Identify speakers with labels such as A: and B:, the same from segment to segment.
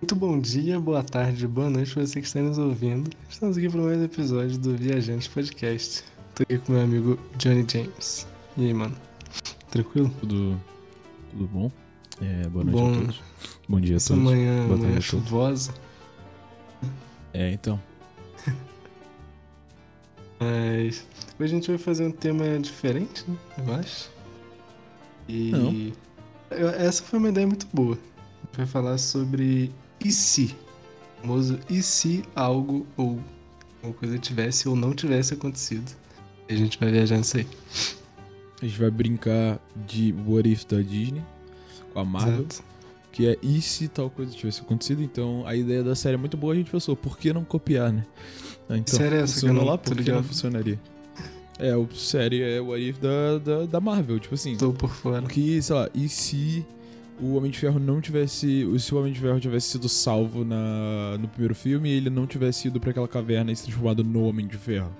A: Muito bom dia, boa tarde, boa noite pra você que está nos ouvindo. Estamos aqui para mais um episódio do Viajantes Podcast. Tô aqui com meu amigo Johnny James. E aí, mano? Tranquilo?
B: Tudo, tudo bom? É, boa noite
A: Bom.
B: a todos. Bom dia a todos.
A: manhã,
B: Boa
A: manhã chuvosa,
B: É, então.
A: mas hoje a gente vai fazer um tema diferente, né? Eu acho. E
B: Não.
A: Essa foi uma ideia muito boa. A gente vai falar sobre e se? O famoso e se algo ou alguma coisa tivesse ou não tivesse acontecido. E a gente vai viajar nisso aí.
B: A gente vai brincar de What If da Disney com a Marvel,
A: Exato.
B: que é e se tal coisa tivesse acontecido. Então a ideia da série é muito boa, a gente pensou, por que não copiar, né? Ah, Então,
A: série é essa que eu não
B: lá, por que não funcionaria? É, a série é What If da, da, da Marvel, tipo assim.
A: Tô por fora.
B: Porque, sei lá, e se o Homem de Ferro não tivesse. Se o Homem de Ferro tivesse sido salvo na, no primeiro filme e ele não tivesse ido pra aquela caverna e se transformado no Homem de Ferro?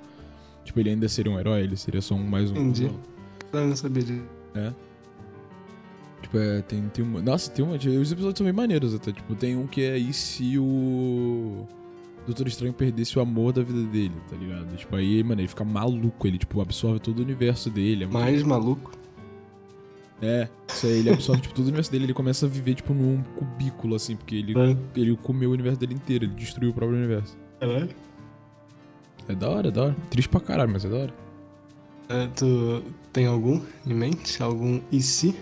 B: Tipo, ele ainda seria um herói? Ele seria só um mais um.
A: Entendi. Eu não sabia disso.
B: É. Tipo, é, tem, tem uma. Nossa, tem uma. Os episódios são bem maneiros até. Tipo, tem um que é e se o. Doutor Estranho perdesse o amor da vida dele, tá ligado? Tipo, aí, mano, ele fica maluco, ele, tipo, absorve todo o universo dele. É
A: Mais maluco.
B: É, isso aí, ele absorve tipo, todo o universo dele, ele começa a viver tipo num cubículo, assim, porque ele,
A: né?
B: ele comeu o universo dele inteiro, ele destruiu o próprio universo.
A: Caralho.
B: É da hora, é da hora. Triste pra caralho, mas é da hora.
A: É, tu tem algum em mente? Algum e se?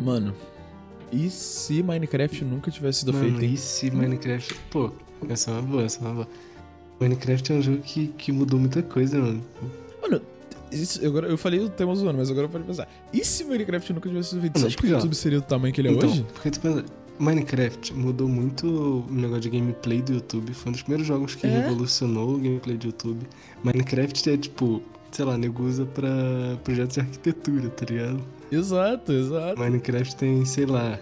B: Mano, e se Minecraft nunca tivesse sido
A: Mano,
B: feito, hein?
A: e se Minecraft. Pô, essa é uma boa, essa é uma boa. Minecraft é um jogo que, que mudou muita coisa, mano.
B: Mano, isso- agora, eu falei o tema zoando, mas agora eu falei pensar. E se Minecraft nunca tivesse sido feito? Você acha que o YouTube seria do tamanho que ele é
A: então,
B: hoje?
A: porque tu pensa, Minecraft mudou muito o negócio de gameplay do YouTube. Foi um dos primeiros jogos que
B: É?
A: revolucionou o gameplay do YouTube. Minecraft é tipo, sei lá, nego usa pra projetos de arquitetura, tá ligado?
B: Exato, exato.
A: Minecraft tem, sei lá,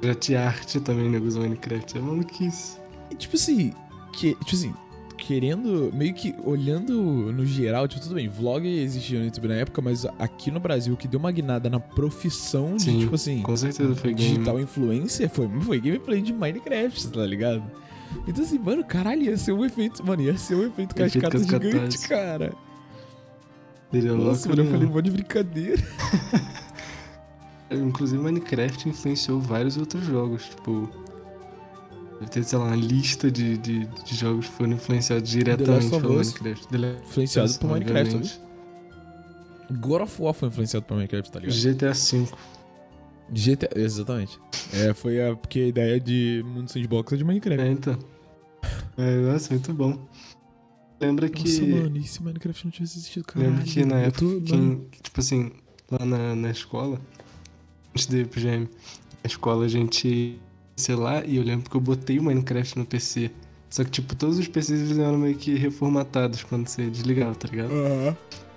A: projeto de arte também, nego usa Minecraft. É maluquice.
B: E, tipo assim, que, tipo assim, querendo, meio que olhando no geral, tipo, tudo bem, vlog existia no YouTube na época, mas aqui no Brasil o que deu uma guinada na profissão de,
A: Sim,
B: tipo assim,
A: Com certeza foi game.
B: digital influencer foi, foi gameplay de Minecraft, tá ligado? Então assim, mano, caralho, ia ser um efeito, mano, ia ser um efeito cascata gigante, cara.
A: Seria
B: Nossa,
A: louco,
B: mano, eu
A: né?
B: falei mó de brincadeira.
A: Inclusive, Minecraft influenciou vários outros jogos. Tipo, deve ter, sei lá, uma lista de, de, de jogos que foram influenciados diretamente pelo. Minecraft.
B: Influenciado por Minecraft,
A: obviamente.
B: God of War foi influenciado por Minecraft, tá ligado?
A: GTA V.
B: GTA, exatamente. É, foi a, porque a ideia de mundo sandbox é de Minecraft.
A: É, então. É, nossa, muito bom. Lembra que.
B: Nossa, mano, e se Minecraft não tivesse existido, cara?
A: lembro que na época, quem, tipo assim, lá na, na escola, antes de ir pro GM, na escola a gente, sei lá, e eu lembro que eu botei o Minecraft no PC. Só que, tipo, todos os PCs eles eram meio que reformatados quando você desligava, tá ligado?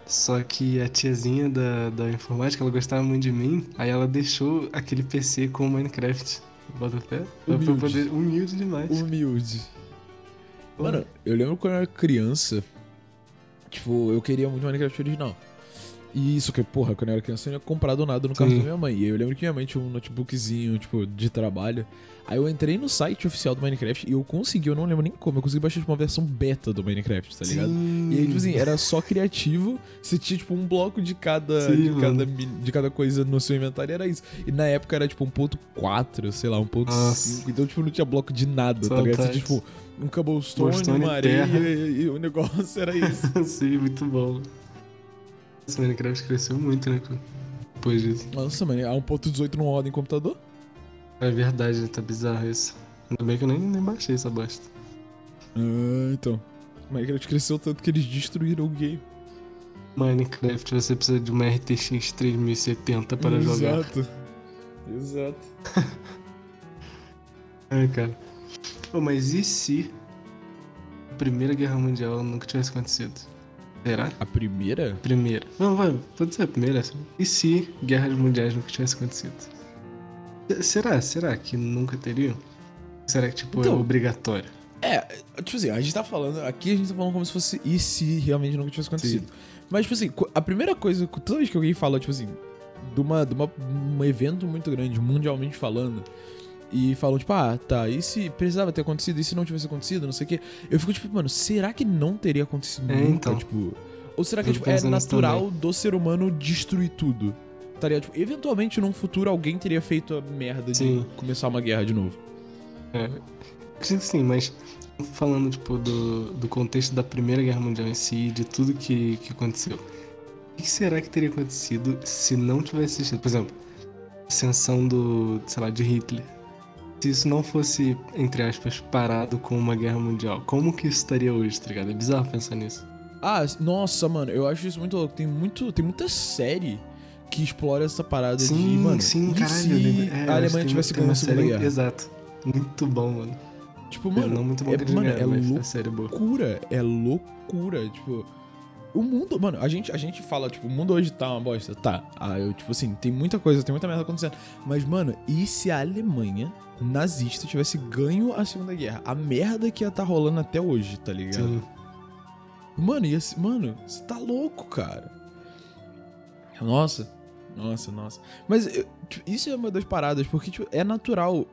A: Só que a tiazinha da, da informática, ela gostava muito de mim, aí ela deixou aquele PC com o Minecraft. Bota fé? Eu
B: Humilde.
A: poder. Humilde demais.
B: Humilde. Mano, eu lembro quando eu era criança, tipo, eu queria muito Minecraft original. E isso que, porra, quando eu era criança eu não tinha comprado nada no carro
A: Sim.
B: da minha mãe. E aí eu lembro que minha mãe tinha um notebookzinho, tipo, de trabalho. Aí eu entrei no site oficial do Minecraft e eu consegui, eu não lembro nem como, eu consegui baixar tipo, uma versão beta do Minecraft, tá ligado?
A: Sim.
B: E aí, tipo assim, era só criativo, você tinha, tipo, um bloco de cada,
A: Sim,
B: de, cada de cada coisa no seu inventário, era isso. E na época era, tipo, 1.4, sei lá, 1.5,
A: Nossa.
B: então, tipo, não tinha bloco de nada, tá ligado? Você tinha, tipo, um cobblestone, uma
A: e
B: areia
A: terra.
B: e, e o negócio era isso.
A: Sim, muito bom. Esse Minecraft cresceu muito, né? cara? Depois disso.
B: Nossa, mano, a 1.18 não roda em computador?
A: É verdade, né? tá bizarro isso. Ainda bem que eu nem, nem baixei essa bosta.
B: Ah, então. Minecraft cresceu tanto que eles destruíram o game.
A: Minecraft, você precisa de uma RTX 3070 para jogar.
B: Exato. Exato.
A: É, cara. Pô, mas e se a Primeira Guerra Mundial nunca tivesse acontecido? Será?
B: A primeira?
A: Primeira. Não, vai, pode ser a primeira. assim. E se guerras mundiais nunca tivessem acontecido? Se- Será? Será que nunca teriam? Será que, tipo, é
B: Então.
A: obrigatório?
B: É, tipo assim, a gente tá falando. Aqui a gente tá falando como se fosse e se realmente nunca tivesse acontecido. Mas, tipo assim, a primeira coisa, toda vez que alguém fala, tipo assim, de, uma, de uma, um evento muito grande, mundialmente falando, e falam, tipo, ah, tá, e se precisava ter acontecido, e se não tivesse acontecido, não sei o quê. Eu fico, tipo, mano, será que não teria acontecido
A: É,
B: nunca?
A: então.
B: Tipo, ou será que tipo, é natural do ser humano destruir tudo? Tá ligado? Tipo, eventualmente, num futuro, alguém teria feito a merda de
A: Sim.
B: começar uma guerra de novo.
A: É, sim, mas falando, tipo, do, do contexto da Primeira Guerra Mundial em si, de tudo que, que aconteceu. O que será que teria acontecido se não tivesse existido? Por exemplo, ascensão do, sei lá, de Hitler. Se isso não fosse, entre aspas, parado com uma guerra mundial, como que isso estaria hoje, tá ligado? É bizarro pensar nisso.
B: Ah, nossa, mano, eu acho isso muito louco. Tem, muito, tem muita série que explora essa parada de,
A: Sim,
B: mano,
A: sim, caralho.
B: se
A: é,
B: a Alemanha tivesse ganho a Segunda Guerra?
A: Exato. Muito bom, mano.
B: Tipo, mano,
A: não muito bom
B: é, mano, é
A: mas
B: louco.
A: a série é
B: loucura, é loucura, tipo, o mundo, mano, a gente, a gente fala, tipo, o mundo hoje tá uma bosta, tá, ah, eu, tipo assim, tem muita coisa, tem muita merda acontecendo, mas, mano, e se a Alemanha nazista tivesse ganho a Segunda Guerra? A merda que ia tá rolando até hoje, tá ligado?
A: Sim.
B: Mano, ia, mano, você tá louco, cara. Nossa, nossa, nossa. Mas eu- tipo, isso é uma das paradas, porque tipo, é natural.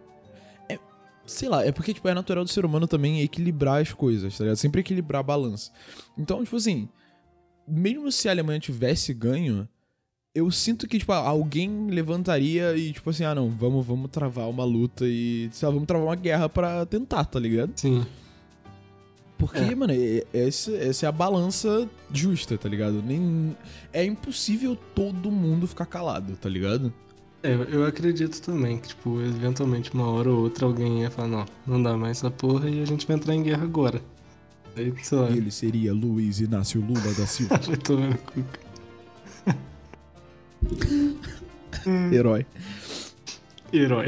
B: É, sei lá, é porque tipo, é natural do ser humano também equilibrar as coisas, tá ligado? Sempre equilibrar a balança. Então, tipo assim, mesmo se a Alemanha tivesse ganho, eu sinto que, tipo, alguém levantaria e, tipo assim, ah não, vamos, vamos travar uma luta e, sei lá, vamos travar uma guerra pra tentar, tá ligado?
A: Sim.
B: Porque,
A: É.
B: mano, essa, essa é a balança justa, tá ligado? Nem, é impossível todo mundo ficar calado, tá ligado?
A: É, eu- eu acredito também que, tipo, eventualmente uma hora ou outra alguém ia falar, não, não dá mais essa porra e a gente vai entrar em guerra agora. Lá,
B: Ele seria Luiz Inácio Lula da Silva.
A: vai tomar no cu.
B: Herói.
A: Herói.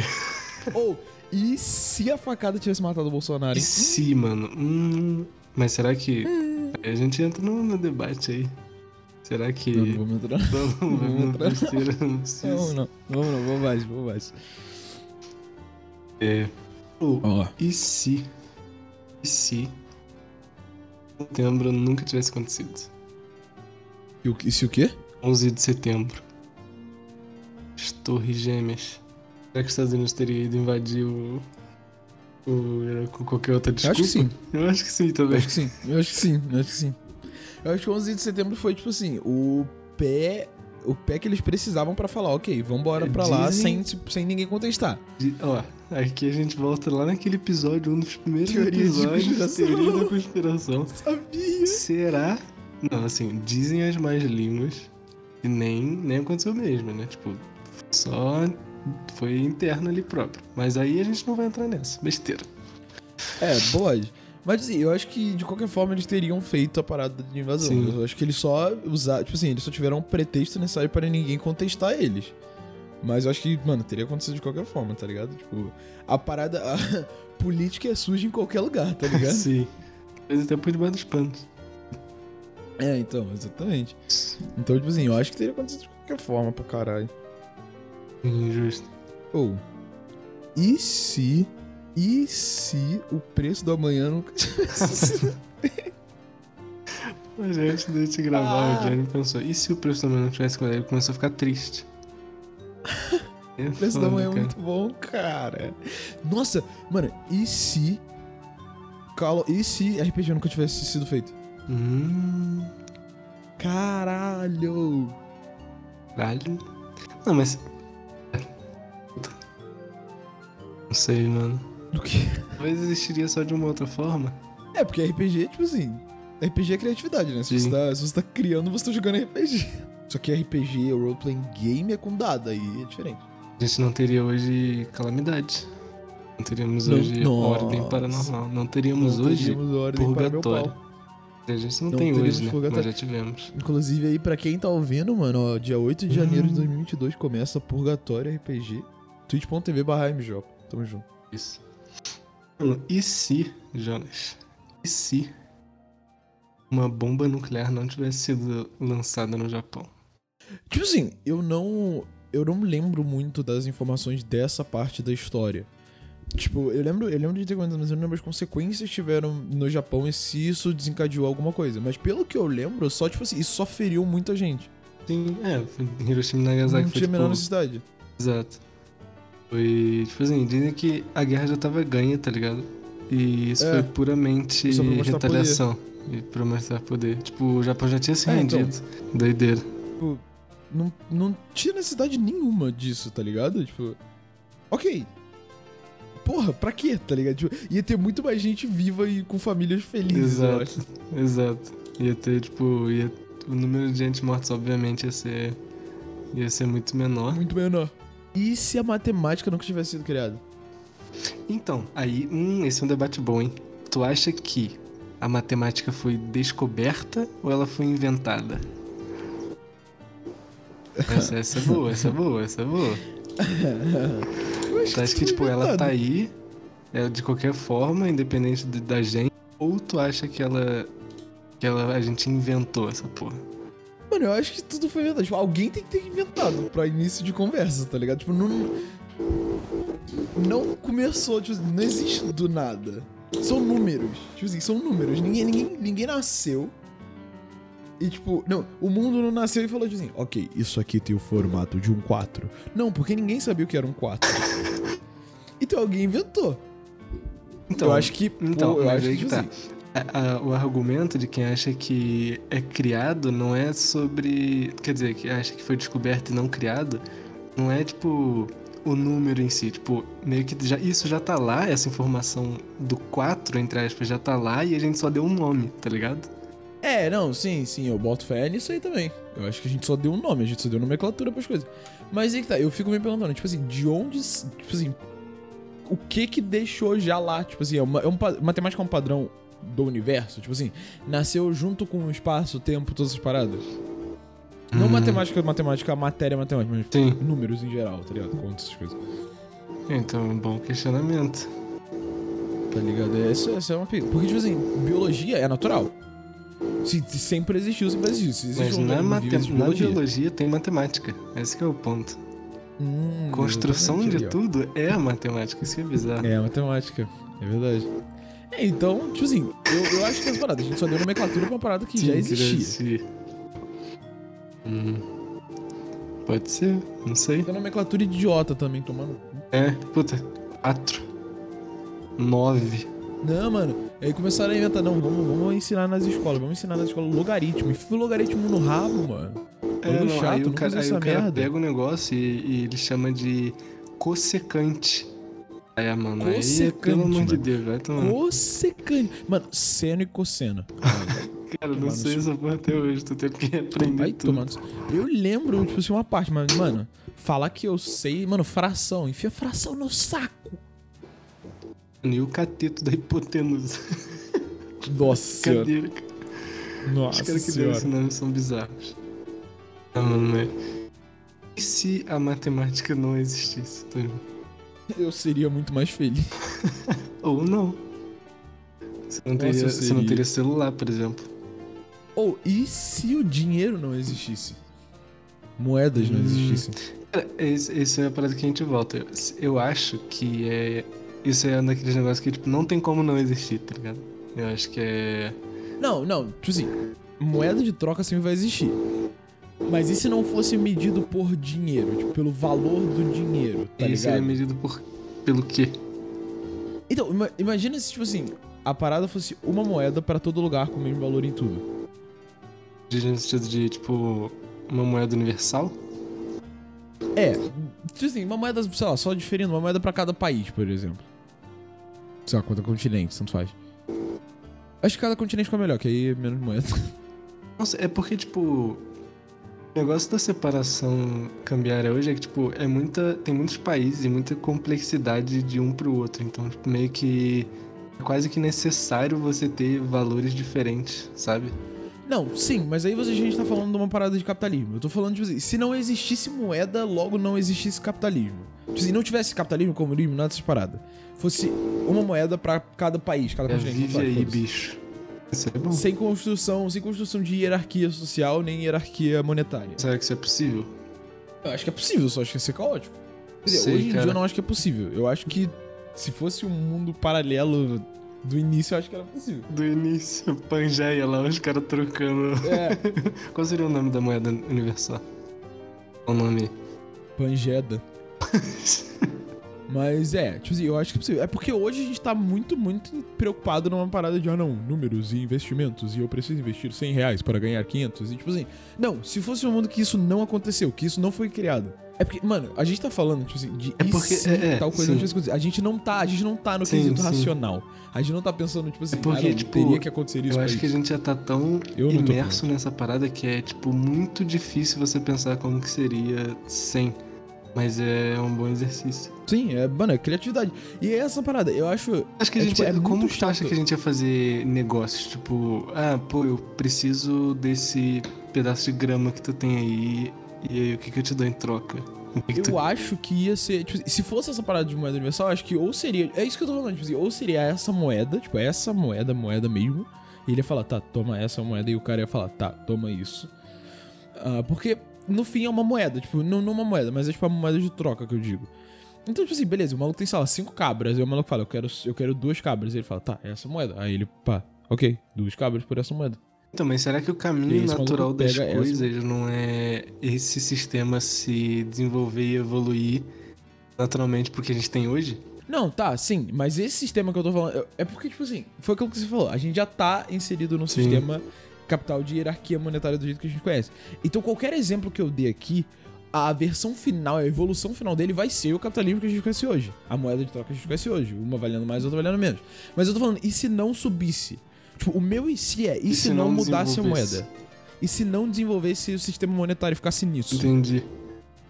B: Ou, e se a facada tivesse matado o Bolsonaro,
A: E
B: hein?
A: se, mano? Hum, mas será que. Aí a gente entra no, no debate aí. Será que.
B: Não, não vamos entrar.
A: Não, não,
B: vamos entrar.
A: besteira, não.
B: Não, não, vamos não, vamos mais, vamos mais.
A: É. Ou,
B: Ó,
A: e se. E se. Setembro nunca tivesse acontecido?
B: e, o, e se o quê?
A: 11 de setembro. As Torres Gêmeas. Será que os Estados Unidos teria ido invadir o. o com qualquer outra
B: Eu
A: desculpa?
B: acho que sim.
A: Eu acho que sim
B: Eu
A: também.
B: acho que sim, eu acho que sim, eu acho que sim. Eu acho que 11 de setembro foi, tipo assim, o pé. O pé que eles precisavam pra falar, ok, vambora pra lá sem,
A: Dizem-
B: sem ninguém contestar.
A: Ó, aqui a gente volta lá naquele episódio, um dos primeiros
B: Teoria
A: episódios
B: conspiração.
A: Teoria da conspiração.
B: Sabia!
A: Será? Não, assim, dizem as más línguas e nem, nem aconteceu mesmo, né? Tipo, só foi interno ali próprio. Mas aí a gente não vai entrar nessa. Besteira.
B: É, pode. Mas assim, eu acho que de qualquer forma eles teriam feito a parada de invasão.
A: Sim.
B: Eu acho que eles só usaram. Tipo assim, eles só tiveram um pretexto necessário para ninguém contestar eles. Mas eu acho que, mano, teria acontecido de qualquer forma, tá ligado? Tipo, a parada. A política é suja em qualquer lugar, tá ligado?
A: Sim. Mas até por debaixo dos panos.
B: é, então, exatamente. Então, tipo assim, eu acho que teria acontecido de qualquer forma pra caralho.
A: Injusto.
B: Ou. e se. E se o preço do amanhã nunca tivesse sido.
A: Mas antes de gente gravar,
B: Ah.
A: o Johnny pensou, e se o preço da manhã não tivesse quando ele começou a ficar triste? É
B: O preço da manhã é muito bom, cara. Nossa, mano, e se. Call... E se RPG nunca tivesse sido feito?
A: Hum,
B: Caralho!
A: vale. Não, mas. Não sei, mano.
B: Do que?
A: Talvez existiria só de uma outra forma.
B: É, porque RPG, tipo assim. RPG é criatividade, né? Se você, tá, se você tá criando, você tá jogando RPG. Só que RPG, o role-playing game, é com dado, aí é diferente.
A: A gente não teria hoje calamidade. Não teríamos
B: Não-
A: hoje
B: Nossa.
A: ordem paranormal. Não teríamos
B: Não
A: hoje
B: teríamos ordem
A: purgatório. A gente não,
B: Não
A: tem hoje, né? já tivemos.
B: Inclusive aí, pra quem tá ouvindo, mano, ó, dia 8 de janeiro de
A: Hum.
B: 2022 começa Purgatório RPG. twitch.tv barra. Tamo junto.
A: Isso. Mano, e se, Jonas? E se uma bomba nuclear não tivesse sido lançada no Japão?
B: Tipo assim, eu não. Eu não lembro muito das informações dessa parte da história. Tipo, eu lembro, eu lembro de ter comentado, mas eu não lembro as consequências que tiveram no Japão e se isso desencadeou alguma coisa. Mas pelo que eu lembro, só, tipo assim, isso só feriu muita gente.
A: Sim, é, Hiroshima e Nagasaki
B: não tinha a menor
A: tipo,
B: necessidade.
A: Exato. Foi, tipo assim, dizem que a guerra já tava ganha, tá ligado? E isso
B: É.
A: foi puramente
B: mostrar
A: retaliação. E pra mostrar poder. Tipo, o Japão já tinha se
B: É, então.
A: rendido. Doideira.
B: Tipo, não, não tinha necessidade nenhuma disso, tá ligado? Tipo, ok. Porra, pra quê, tá ligado? Tipo, ia ter muito mais gente viva e com famílias felizes.
A: Exato, exato. Ia ter, tipo, ia, o número de gente mortos, obviamente, ia ser. ia ser muito menor.
B: Muito menor. E se a matemática nunca tivesse sido criada?
A: Então, aí, hum, esse é um debate bom, hein? Tu acha que a matemática foi descoberta ou ela foi inventada? Essa, essa é boa, essa é boa, essa é boa.
B: Acho
A: Tu acha que,
B: foi
A: tipo, ela tá aí, é, de qualquer forma, independente de- da gente, ou tu acha que ela. que ela, a gente inventou essa porra?
B: Mano, eu acho que tudo foi inventado. Tipo, alguém tem que ter inventado pra início de conversa, tá ligado? Tipo, não. Não começou, tipo, não existe do nada. São números. Tipo assim, são números. Ninguém, ninguém, ninguém nasceu. E tipo, não, o mundo não nasceu e falou assim, ok, isso aqui tem o formato de um 4. Não, porque ninguém sabia o que era um 4. então alguém inventou.
A: Então,
B: eu acho que.
A: então,
B: pô, eu acho que,
A: que tá.
B: assim,
A: A- a- o argumento de quem acha que é criado não é sobre. Quer dizer, que acha que foi descoberto e não criado, não é tipo o número em si. Tipo, meio que já, isso já tá lá, essa informação do 4, entre aspas, já tá lá e a gente só deu um nome, tá ligado?
B: É, não, sim, sim, eu boto fé nisso aí também. Eu acho que a gente só deu um nome, a gente só deu nomenclatura pras coisas. Mas aí que tá, eu fico me perguntando, tipo assim, de onde. Tipo assim. O que que deixou já lá? Tipo assim, é uma, é um, matemática é um padrão do universo? Tipo assim, nasceu junto com o espaço, o tempo, todas essas paradas? Não
A: Hum.
B: matemática, matemática, matéria, matemática, mas
A: Sim.
B: números em geral, tá ligado? Contas, essas coisas.
A: Então, um bom questionamento.
B: Tá ligado? É, Isso, isso é uma pica. Porque, tipo assim, biologia é natural. Se, se sempre existiu, sempre existiu. Se existe
A: Mas
B: um
A: na,
B: organismo
A: mate...
B: vivo, existe
A: na
B: biologia.
A: tem matemática. Esse que é o ponto.
B: Hum,
A: Construção de tudo é a matemática, isso é bizarro.
B: É, matemática. É verdade. É, então, tipo assim, eu, eu acho que as paradas, a gente só deu nomenclatura pra uma parada que
A: Sim,
B: já existia.
A: Hum. Pode ser, não sei.
B: Tem nomenclatura idiota também, tomando.
A: É, puta, 4. 9.
B: Não, mano. Aí começaram a inventar, não, vamos, vamos ensinar nas escolas, vamos ensinar nas escolas logaritmo. O logaritmo no rabo, mano.
A: É, não,
B: chato,
A: aí o cara, aí o cara pega o negócio e, e ele chama de cossecante. Aí, mano, aí,
B: Cossecante,
A: pelo amor de. Deus, vai tomar.
B: Cossecante. Mano, seno e cosseno.
A: Cara, não sei essa porra até hoje, tô tendo que aprender
B: Vai
A: tudo.
B: tomando. Eu lembro, tipo assim, uma parte, mas, mano, falar que eu sei, mano, fração, enfia fração no saco.
A: E o cateto da hipotenusa.
B: Nossa.
A: Cadeira, cara. Os
B: Nossa
A: caras que
B: senhora.
A: esse nome são bizarros. Mano, mas... E se a matemática não existisse? Ligado?
B: Eu seria muito mais feliz.
A: Ou não. Você não,
B: Nossa,
A: teria,
B: eu
A: você não teria celular, por exemplo.
B: Ou, e se o dinheiro não existisse? Moedas não
A: Hum.
B: existissem?
A: Cara, esse, esse é a parada que a gente volta. Eu acho que é. Isso é um daqueles negócios que, tipo, não tem como não existir, tá ligado? Eu acho que é.
B: Não, não, tipo assim, moeda de troca sempre vai existir. Mas e se não fosse medido por dinheiro? Tipo, pelo valor do dinheiro, tá
A: Ele seria medido por. pelo quê?
B: Então, ima- imagina se, tipo assim, a parada fosse uma moeda pra todo lugar com o mesmo valor em tudo.
A: De- No sentido de, tipo, uma moeda universal?
B: É, tipo assim, uma moeda, sei lá, só diferindo, uma moeda pra cada país, por exemplo. Sei lá, quanto continente, tanto faz. Acho que cada continente ficou melhor, que aí é menos moeda.
A: Nossa, é porque, tipo. O negócio da separação cambiária hoje é que, tipo, é muita. Tem muitos países e muita complexidade de um pro outro. Então, tipo, meio que. É quase que necessário você ter valores diferentes, sabe?
B: Não, sim, mas aí você, a gente tá falando de uma parada de capitalismo. Eu tô falando, tipo assim, se não existisse moeda, logo não existisse capitalismo. Tipo assim, não tivesse capitalismo, comunismo, nada dessas paradas. Fosse uma moeda pra cada país, cada
A: É,
B: continente.
A: vive aí, bicho. Isso é bom.
B: Sem construção, sem construção de hierarquia social, nem hierarquia monetária.
A: Será que isso é possível?
B: Eu acho que é possível, só acho que ia ser caótico. Quer dizer,
A: Sei,
B: hoje em dia
A: cara.
B: eu não acho que é possível. Eu acho que se fosse um mundo paralelo do início, eu acho que era possível.
A: Do início, Pangeia lá, os caras trocando.
B: É,
A: Qual seria o nome da moeda universal? O nome?
B: Pangeda. Mas é, tipo assim, eu acho que é possível. É porque hoje a gente tá muito, muito preocupado numa parada de, ah não, números e investimentos, e eu preciso investir 100 reais para ganhar 500. E tipo assim, não, se fosse um mundo que isso não aconteceu, que isso não foi criado. É porque, mano, a gente tá falando, tipo assim, de
A: É porque-
B: se
A: é, é,
B: tal coisa,
A: sim.
B: não a gente não tá, a gente não tá no
A: Sim,
B: quesito
A: sim.
B: racional. A gente não tá pensando, tipo assim,
A: É porque,
B: ah, não,
A: tipo,
B: teria que acontecer isso
A: Eu acho que a
B: isso.
A: gente já tá tão
B: Eu
A: imerso nessa parada que é, tipo, muito difícil você pensar como que seria sem. Mas é um bom exercício.
B: Sim, é, mano, é criatividade. E é essa parada, eu acho.
A: Acho que a
B: É,
A: gente.
B: tipo, é
A: como tu acha que a gente ia fazer negócios? Tipo, ah, pô, eu preciso desse pedaço de grama que tu tem aí. E aí, o que, que eu te dou em troca? Que que tu-
B: Eu acho que ia ser. Tipo, se fosse essa parada de moeda universal, eu acho que ou seria. É isso que eu tô falando, tipo assim, ou seria essa moeda, tipo, essa moeda, moeda mesmo. E ele ia falar, tá, toma essa moeda, e o cara ia falar, tá, toma isso. Ah, porque no fim é uma moeda, tipo, não, não uma moeda, mas é tipo uma moeda de troca que eu digo. Então, tipo assim, beleza, o maluco tem, sei lá, cinco cabras, e o maluco fala, eu quero, eu quero duas cabras. E ele fala, tá, é essa moeda. Aí ele, pá, ok, duas cabras por essa moeda.
A: Então, mas será que o caminho natural das
B: pega essa-
A: coisas não é esse sistema se desenvolver e evoluir naturalmente porque a gente tem hoje?
B: Não, tá, sim, mas esse sistema que eu tô falando é porque, tipo assim, foi aquilo que você falou, a gente já tá inserido num
A: Sim.
B: sistema capital de hierarquia monetária do jeito que a gente conhece. Então, qualquer exemplo que eu dê aqui, a versão final, a evolução final dele vai ser o capitalismo que a gente conhece hoje. A moeda de troca que a gente conhece hoje. Uma valendo mais, outra valendo menos. Mas eu tô falando, e se não subisse? Tipo, o meu e se é, e, se, não, mudasse a moeda? E se não desenvolvesse o sistema monetário e ficasse nisso?
A: Entendi.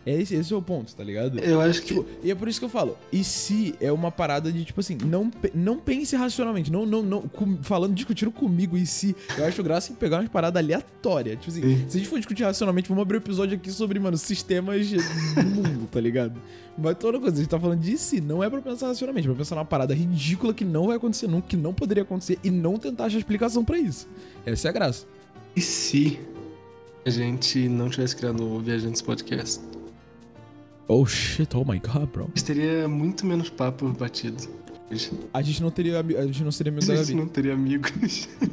B: É esse, esse é o ponto, tá ligado?
A: Eu acho que.
B: Tipo, e é por isso que eu falo, e se é uma parada de, tipo assim, não, não pense racionalmente, não, não, não, com- falando, discutindo comigo e se, eu acho graça em pegar umas paradas aleatórias. Tipo assim,
A: Sim.
B: se a gente for discutir racionalmente, vamos abrir um episódio aqui sobre, mano, sistemas do mundo, tá ligado? Mas toda coisa, a gente tá falando de si, não é pra pensar racionalmente, é pra pensar numa parada ridícula que não vai acontecer nunca, que não poderia acontecer e não tentar achar explicação pra isso. Essa é a graça.
A: E se a gente não tivesse criado o Viajantes Podcast?
B: Oh shit, oh my god, bro.
A: A gente teria muito menos papo batido. hoje.
B: A gente não teria, a gente não seria amigo
A: A
B: da
A: gente
B: Gabi.
A: não teria amigos.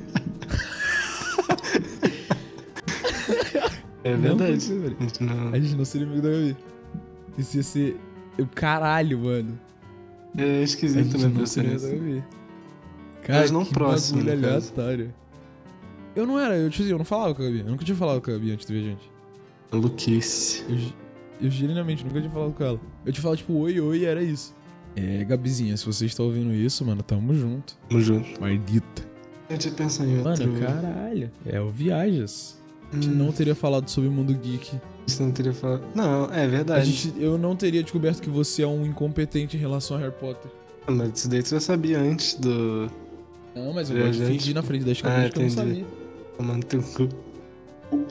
A: é
B: Não,
A: verdade.
B: velho.
A: A gente não...
B: A gente não seria amigo da Gabi. Isso ia ser. Caralho, mano.
A: É
B: A
A: esquisito,
B: gente
A: né,
B: não seria amigo da Gabi.
A: Mas não
B: que
A: próximo,
B: aleatório. Eu não era, eu, tipo assim, eu não falava com a Gabi. Eu nunca tinha falado com a Gabi antes de ver gente.
A: Maluquice.
B: Eu, eu genuinamente nunca tinha falado com ela. Eu tinha falado, tipo, oi, oi, era isso. É, Gabizinha, se você está ouvindo isso, mano, tamo junto.
A: Tamo junto.
B: Maldita.
A: A gente ia pensar em outro...
B: Mano, caralho. É o Viajas. A gente
A: Hum,
B: não teria falado sobre o mundo geek.
A: Você não teria falado... Não, é
B: A
A: verdade.
B: gente, eu não teria descoberto que você é um incompetente em relação a Harry Potter.
A: Mas isso daí tu já sabia antes do...
B: Não, mas eu
A: É,
B: gosto de fingir na frente das
A: Ah,
B: câmeras que eu não sabia.
A: Tomando teu cu.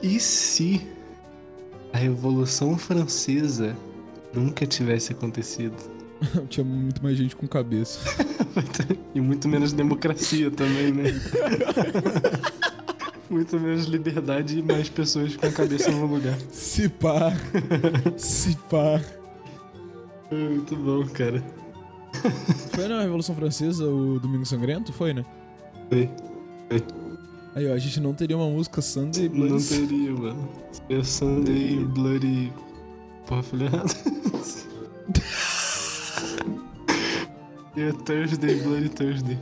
A: E se a Revolução Francesa nunca tivesse acontecido?
B: Tinha muito mais gente com cabeça.
A: E muito menos democracia também, né? muito menos liberdade e mais pessoas com a cabeça no lugar.
B: Se pá. Se pá.
A: Muito bom, cara.
B: Foi na Revolução Francesa o Domingo Sangrento? Foi, né?
A: Foi.
B: Aí, ó, a gente não teria uma música Sunday
A: Não
B: Blues.
A: teria, mano. Seria Sunday Bloody. Porra, falei errado. Seria Thursday Bloody Thursday.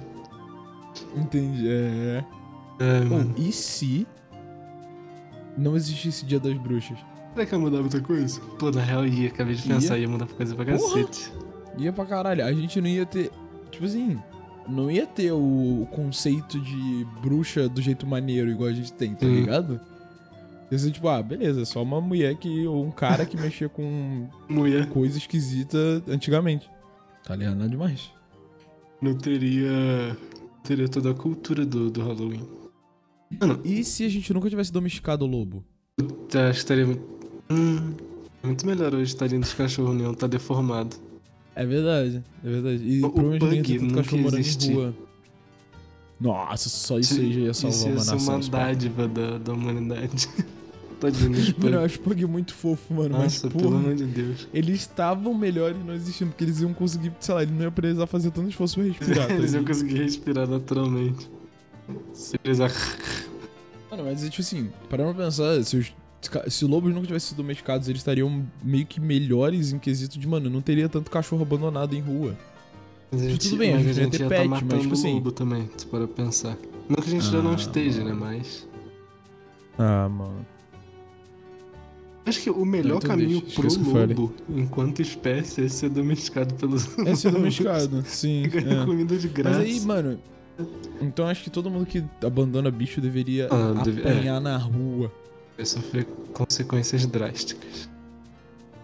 B: Entendi, é.
A: É,
B: Bom,
A: mano.
B: e se não existisse Dia das Bruxas?
A: Será que ia mudar muita coisa? Pô, na real ia, acabei de pensar, ia, mudar coisa pra
B: Porra.
A: cacete.
B: Ia pra caralho. A gente não ia ter. Tipo assim. Não ia ter o conceito de bruxa do jeito maneiro igual a gente tem, tá
A: Hum.
B: ligado? Ia ser tipo, ah, beleza, é só uma mulher que. ou um cara que mexia com
A: Mulher
B: coisa esquisita antigamente. Tá ligado? Nada demais.
A: não teria. Teria toda a cultura do, do Halloween. Mano,
B: E se a gente nunca tivesse domesticado o lobo?
A: eu acho que estaria. Hum, muito melhor hoje estaria dos cachorros, não tá deformado.
B: É verdade, é verdade. E
A: O
B: provavelmente tanto
A: nunca
B: cachorro morando em rua. Nossa, só isso aí já ia salvar
A: Isso ia
B: uma nação.
A: uma
B: esse pá.
A: dádiva da, da humanidade. Tadinho dos
B: Mano, eu acho Pug muito fofo, mano.
A: Nossa,
B: mas,
A: pelo
B: porra,
A: amor de Deus.
B: eles estavam melhores não existindo, porque eles iam conseguir, sei lá, ele não ia precisar fazer tanto esforço pra respirar. tá
A: Eles iam conseguir respirar naturalmente. Se precisar.
B: Mano, mas é tipo assim, parando pra pensar, se os, Se lobos nunca tivessem sido domesticados, eles estariam meio que melhores em quesito de, mano, não teria tanto cachorro abandonado em rua.
A: Mas a
B: Tudo
A: gente,
B: bem, a
A: mas
B: gente
A: a
B: ia
A: gente
B: ter
A: ia
B: pet,
A: tá
B: mas, tipo assim-
A: lobo também, se para pensar. Não que a gente já não
B: Ah,
A: esteja, né,
B: mano.
A: mas...
B: Ah, mano.
A: Acho que o melhor
B: Então
A: caminho
B: deixa,
A: pro lobo, enquanto espécie, é ser domesticado pelos
B: É ser domesticado, sim. É.
A: comida de
B: Mas
A: graça.
B: aí, mano. Então acho que todo mundo que abandona bicho deveria
A: Ah, deve-
B: apanhar na rua.
A: Vai sofrer consequências drásticas.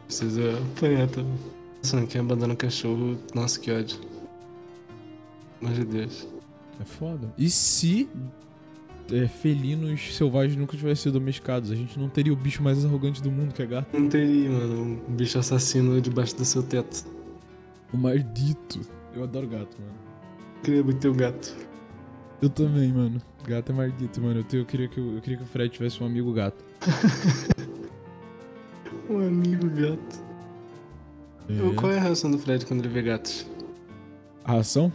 A: Precisa apanhar também. Nossa, quem abandona cachorro, nossa, que ódio. Pelo amor de Deus.
B: É foda. E se é, felinos selvagens nunca tivessem sido domesticados? A gente não teria o bicho mais arrogante do mundo, que é gato.
A: Não teria, mano, um bicho assassino debaixo do seu teto.
B: O maldito. Eu adoro gato, mano.
A: Queria muito ter um gato.
B: Eu também, mano. Gato é maldito, mano. Eu, eu queria, que, eu, eu queria que o Fred tivesse um amigo gato.
A: Um amigo gato.
B: É.
A: Qual é a reação do Fred quando ele vê gatos?
B: A ração?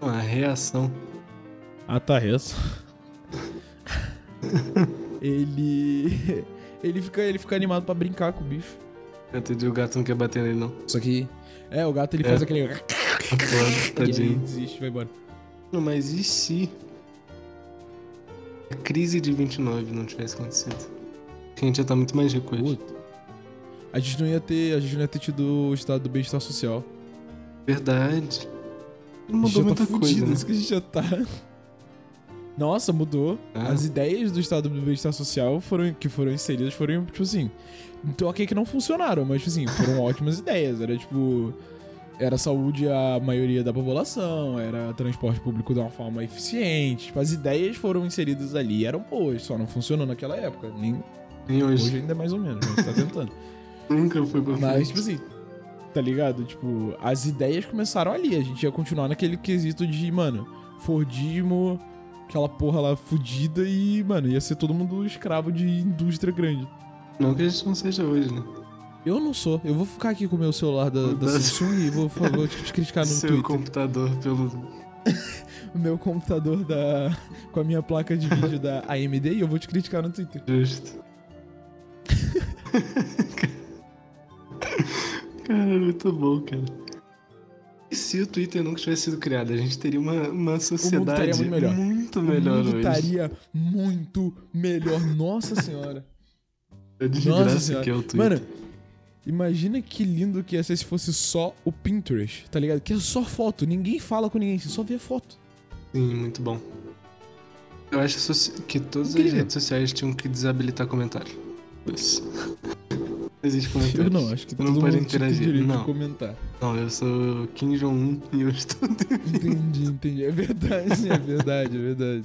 A: Não, a reação.
B: Ah, tá, essa. ele. Ele fica, ele fica animado pra brincar com o bicho.
A: Eu entendi, o gato não quer bater nele, não.
B: Só que. É, o gato ele
A: É.
B: faz aquele.
A: Tadinho.
B: desiste, vai embora.
A: Não, mas e se a crise de 29 não tivesse acontecido? A gente ia estar muito mais rico hoje.
B: A gente não ia ter. A gente não ia ter tido o estado do bem-estar social.
A: Verdade.
B: Gente
A: Mudou
B: já tá
A: muita
B: fudido,
A: coisa, né?
B: isso que a gente já tá. Nossa, mudou.
A: Ah.
B: As ideias do estado do bem-estar social foram, que foram inseridas foram, tipo assim. Então, ok, que não funcionaram, mas, tipo assim, foram ótimas ideias. Era tipo. Era saúde a maioria da população, era transporte público de uma forma eficiente. Tipo, as ideias foram inseridas ali e eram boas, só não funcionou naquela época. Nem
A: Nem hoje.
B: hoje ainda é mais ou menos, mas tá tentando.
A: Nunca foi pra
B: Mas, tipo assim, tá ligado? Tipo, as ideias começaram ali. A gente ia continuar naquele quesito de, mano, Fordismo, aquela porra lá fudida e, mano, ia ser todo mundo escravo de indústria grande.
A: Não que a gente não seja hoje, né?
B: Eu não sou. Eu vou ficar aqui com o meu celular da, da Samsung e vou, vou, te criticar no
A: Seu
B: Twitter.
A: computador pelo.
B: O meu computador da. com a minha placa de vídeo da AMD e eu vou te criticar no Twitter.
A: Justo. cara, muito bom, cara. E se o Twitter nunca tivesse sido criado? A gente teria uma, uma sociedade
B: muito melhor.
A: muito melhor
B: o mundo estaria muito melhor. Nossa senhora.
A: É de
B: Nossa senhora.
A: que é o Twitter.
B: Mano, imagina que lindo que ia ser se fosse só o Pinterest, tá ligado? Que é só foto, ninguém fala com ninguém, você só vê foto.
A: Sim, muito bom. Eu acho que todas as
B: Incrível.
A: redes sociais tinham que desabilitar comentário. Isso. Existe comentário.
B: Eu não, acho que todo
A: não pode interagir. Não.
B: comentar.
A: Não, eu sou Kim Jong-un e eu estou.
B: Entendi, entendi. É verdade, é verdade, é verdade.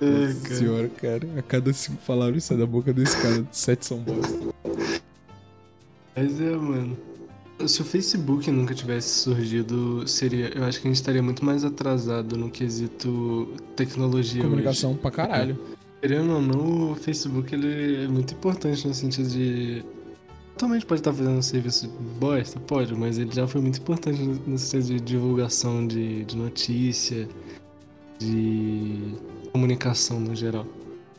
A: É,
B: Nossa
A: cara.
B: senhora, cara. A cada cinco palavras sai da boca desse cara, sete são bosta.
A: Mas é, mano. Se o Facebook nunca tivesse surgido, seria. Eu acho que a gente estaria muito mais atrasado no quesito tecnologia.
B: Comunicação pra caralho.
A: Hoje. Querendo ou não, o Facebook ele é muito importante no sentido de. Atualmente pode estar fazendo um serviço bosta, pode, mas ele já foi muito importante no sentido de divulgação de, de notícia, de comunicação no geral.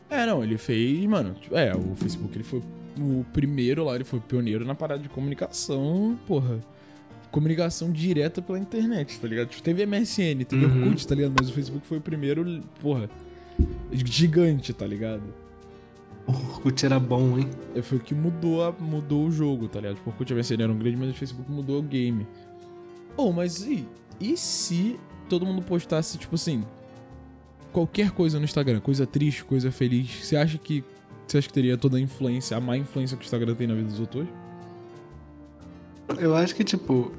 B: É, não, ele fez, mano. É, o Facebook ele foi o primeiro lá, ele foi pioneiro na parada de comunicação, porra. Comunicação direta pela internet, tá ligado? Tipo, teve MSN, teve
A: Uhum.
B: Orkut, tá ligado? Mas o Facebook foi o primeiro, porra, gigante, tá ligado?
A: O Orkut era bom, hein?
B: É, Foi o que mudou, a- mudou o jogo, tá ligado? Tipo, o Orkut e a MSN eram grandes, mas o Facebook mudou o game. Oh, mas e, e se todo mundo postasse, tipo assim, qualquer coisa no Instagram, coisa triste, coisa feliz, você acha que você acha que teria toda a influência, a má influência que o Instagram tem na vida dos outros?
A: Eu acho que, tipo,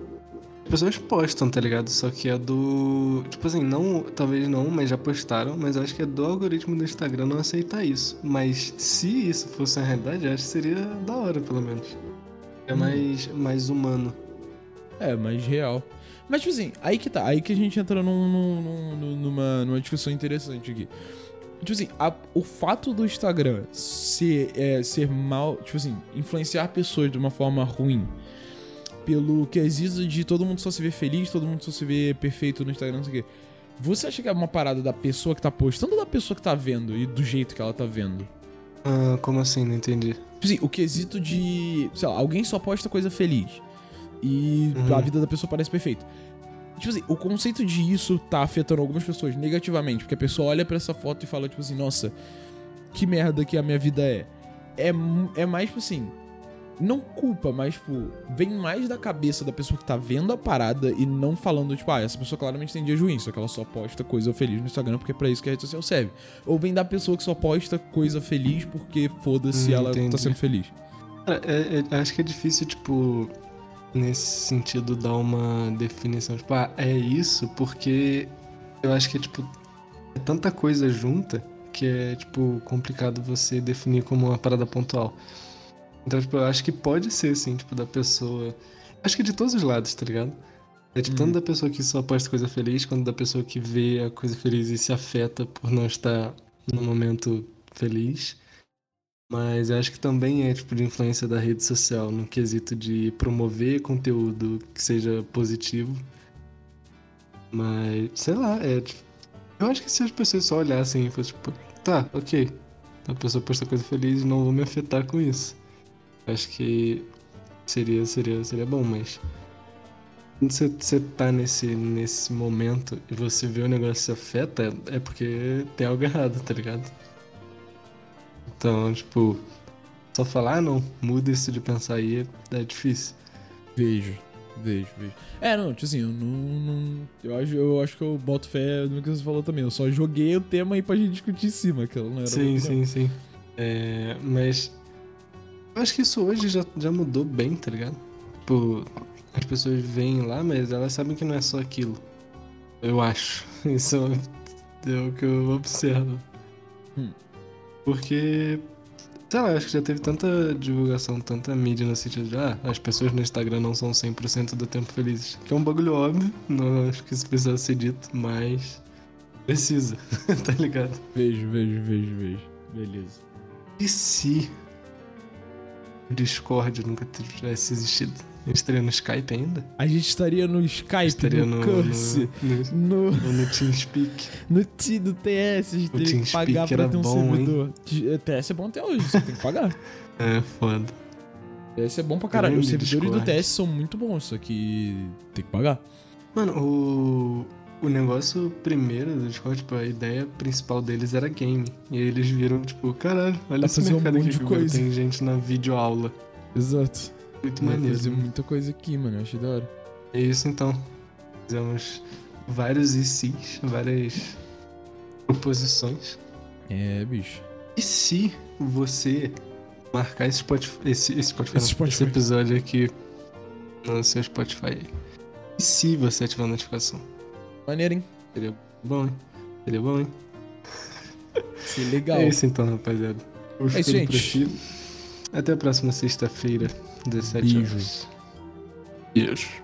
A: as pessoas postam, tá ligado? Só que é do. Tipo assim, não. Talvez não, mas já postaram. Mas eu acho que é do algoritmo do Instagram não aceitar isso. Mas se isso fosse uma realidade, eu acho que seria da hora, pelo menos. É
B: Hum.
A: mais, mais humano.
B: É, mais real. Mas, tipo assim, aí que tá. Aí que a gente entra num- num- numa, numa discussão interessante aqui. Tipo assim, a- o fato do Instagram ser, é, ser mal. Tipo assim, influenciar pessoas de uma forma ruim. Pelo quesito de todo mundo só se ver feliz, todo mundo só se vê perfeito no Instagram, não sei o quê. Você acha que é uma parada da pessoa que tá postando ou da pessoa que tá vendo e do jeito que ela tá vendo?
A: Ah, como assim? Não entendi.
B: Tipo assim, o quesito de. Sei lá, alguém só posta coisa feliz. E
A: Uhum.
B: a vida da pessoa parece perfeita. Tipo assim, o conceito de isso tá afetando algumas pessoas negativamente. Porque a pessoa olha pra essa foto e fala, tipo assim, nossa, que merda que a minha vida é. É, é mais, tipo assim. Não culpa, mas, tipo, vem mais da cabeça da pessoa que tá vendo a parada e não falando, tipo, ah, essa pessoa claramente tem dia ruim, só que ela só posta coisa feliz no Instagram porque é pra isso que a rede social serve. Ou vem da pessoa que só posta coisa feliz porque foda-se
A: Hum,
B: ela tá
A: entendi.
B: sendo feliz.
A: Cara, é- é- acho que é difícil, tipo, nesse sentido, dar uma definição. Tipo, ah, é isso, porque eu acho que é, tipo, é tanta coisa junta que é, tipo, complicado você definir como uma parada pontual. Então, tipo, eu acho que pode ser, assim, tipo, da pessoa. Acho que de todos os lados, tá ligado? É tipo, tanto da pessoa que só posta coisa feliz, quanto da pessoa que vê a coisa feliz e se afeta por não estar no momento feliz. Mas eu acho que também é tipo de influência da rede social, no quesito de promover conteúdo que seja positivo. Mas, sei lá, é tipo, Eu acho que se as pessoas só olhassem e fossem tipo, tá, ok. A pessoa posta coisa feliz e não vou me afetar com isso. Acho que seria, seria, seria bom, mas. Quando você, você tá nesse, nesse momento e você vê o negócio se afeta, é porque tem algo errado, tá ligado? Então, tipo, só falar, ah, não, muda isso de pensar aí é, é difícil.
B: Vejo, vejo, vejo. É, não, tipo assim, eu não. não- eu, acho, eu acho que eu boto fé no que você falou também. Eu só joguei o tema aí pra gente discutir em cima, que não era
A: Sim, sim, sim. É, mas eu acho que isso hoje já, já mudou bem, tá ligado? Tipo, as pessoas veem lá, mas elas sabem que não é só aquilo. Eu acho. Isso é o que eu observo.
B: Hum.
A: Porque, sei lá, acho que já teve tanta divulgação, tanta mídia no sentido de, ah, as pessoas no Instagram não são 100% do tempo felizes. Que é um bagulho óbvio, não acho que isso precisa ser dito, mas precisa, tá ligado?
B: Vejo, vejo, vejo, vejo. Beleza.
A: E se o Discord nunca tivesse existido? A gente estaria no Skype ainda?
B: A gente estaria no Skype,
A: estaria
B: no,
A: no,
B: Curse,
A: no,
B: no,
A: no, no TeamSpeak.
B: no T do TS, a gente teria que pagar pra ter um
A: bom, hein?
B: servidor. T- TS é bom até hoje, você tem que pagar.
A: É, foda.
B: TS é bom pra caralho. Os servidores do. TS são muito bons, só que tem que pagar.
A: Mano, o, o negócio primeiro do Discord, tipo, a ideia principal deles era game. E aí eles viram, tipo, caralho, olha
B: Dá
A: esse
B: fazer um
A: mercado
B: monte de coisa.
A: tem gente na videoaula.
B: Exato.
A: Muito maneiro.
B: fazer muita coisa aqui, mano. Eu achei da hora.
A: É isso então. Fizemos vários ICs, várias proposições.
B: É, bicho.
A: E se você marcar esse Spotify, esse, esse, Spotify,
B: Esse Spotify.
A: esse episódio aqui no seu Spotify? E se você ativar a notificação?
B: Maneiro, hein?
A: Seria bom, hein? Seria bom, hein?
B: É legal.
A: É isso então, rapaziada. Vou
B: É isso, gente.
A: Até a próxima sexta-feira, 17
B: Beijo.
A: horas. Beijo.